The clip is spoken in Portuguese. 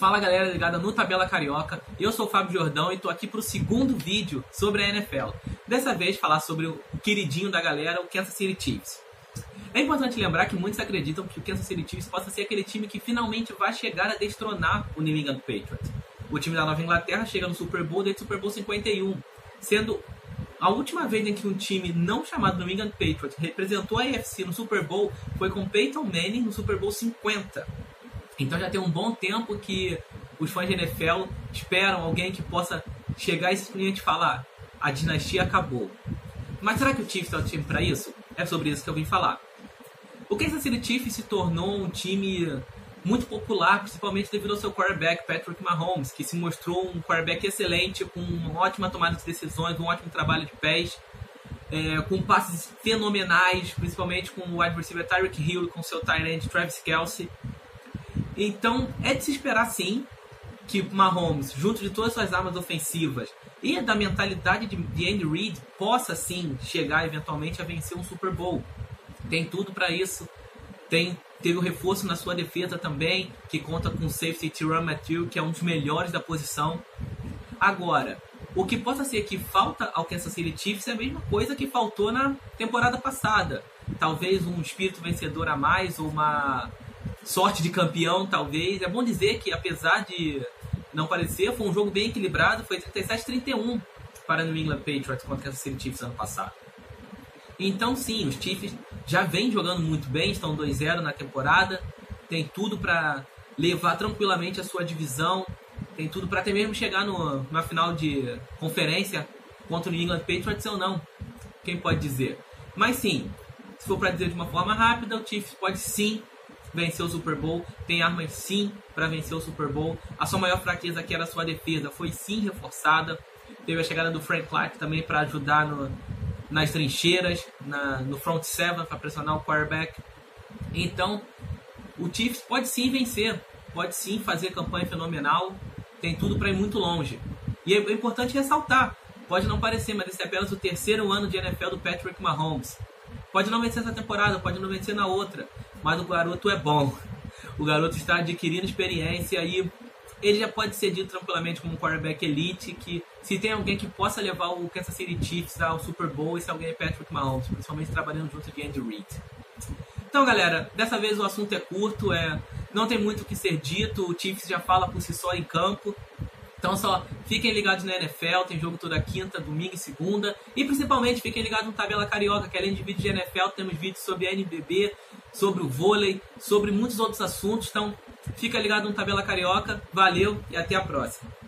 Fala galera ligada no Tabela Carioca, eu sou o Fábio Jordão e tô aqui pro segundo vídeo sobre a NFL. Dessa vez falar sobre o queridinho da galera, o Kansas City Chiefs. É importante lembrar que muitos acreditam que o Kansas City Chiefs possa ser aquele time que finalmente vai chegar a destronar o New England Patriots. O time da Nova Inglaterra chega no Super Bowl desde o Super Bowl 51, sendo a última vez em que um time não chamado New England Patriots representou a AFC no Super Bowl foi com Peyton Manning no Super Bowl 50. Então já tem um bom tempo que os fãs de NFL esperam alguém que possa chegar e falar: a dinastia acabou. Mas será que o Chiefs é o time para isso? É sobre isso que eu vim falar. O Kansas City Chiefs se tornou um time muito popular, principalmente devido ao seu quarterback Patrick Mahomes, que se mostrou um quarterback excelente, com uma ótima tomada de decisões, um ótimo trabalho de pés, é, com passes fenomenais, principalmente com o wide receiver Tyreek Hill com seu tight end Travis Kelsey. Então, é de se esperar sim que Mahomes, junto de todas as suas armas ofensivas e da mentalidade de, de Andy Reid, possa sim chegar eventualmente a vencer um Super Bowl. Tem tudo para isso. Tem teve um reforço na sua defesa também, que conta com o safety Tyrann Matthew, que é um dos melhores da posição. Agora, o que possa ser que falta ao Kansas City Chiefs é a mesma coisa que faltou na temporada passada. Talvez um espírito vencedor a mais, ou uma sorte de campeão, talvez. É bom dizer que, apesar de não parecer, foi um jogo bem equilibrado. Foi 37-31 para New England Patriots contra Kansas City ano passado. Então, sim, os Chiefs já vêm jogando muito bem, estão 2-0 na temporada, tem tudo para levar tranquilamente a sua divisão, tem tudo para até mesmo chegar no, na final de conferência contra o New England Patriots ou não. Quem pode dizer? Mas sim, se for para dizer de uma forma rápida, o Chiefs pode sim vencer o Super Bowl, tem armas sim para vencer o Super Bowl. A sua maior fraqueza, que era a sua defesa, foi sim reforçada. Teve a chegada do Frank Clark também para ajudar no, nas trincheiras, na, no front seven para pressionar o quarterback. Então, o Chiefs pode sim vencer, pode sim fazer campanha fenomenal, tem tudo para ir muito longe. E é importante ressaltar, pode não parecer, mas esse é apenas o terceiro ano de NFL do Patrick Mahomes. Pode não vencer essa temporada, pode não vencer na outra, mas o garoto é bom. O garoto está adquirindo experiência e ele já pode ser dito tranquilamente como um quarterback elite, que se tem alguém que possa levar o Kansas City Chiefs ao Super Bowl, esse alguém é Patrick Mahomes, principalmente trabalhando junto de Andy Reid. Então, galera, dessa vez o assunto é curto, é não tem muito o que ser dito, o Chiefs já fala por si só em campo. Então só fiquem ligados na NFL, tem jogo toda quinta, domingo e segunda. E principalmente fiquem ligados no Tabela Carioca, que além de vídeos de NFL, temos vídeos sobre a NBB, sobre o vôlei, sobre muitos outros assuntos. Então fica ligado no Tabela Carioca. Valeu e até a próxima.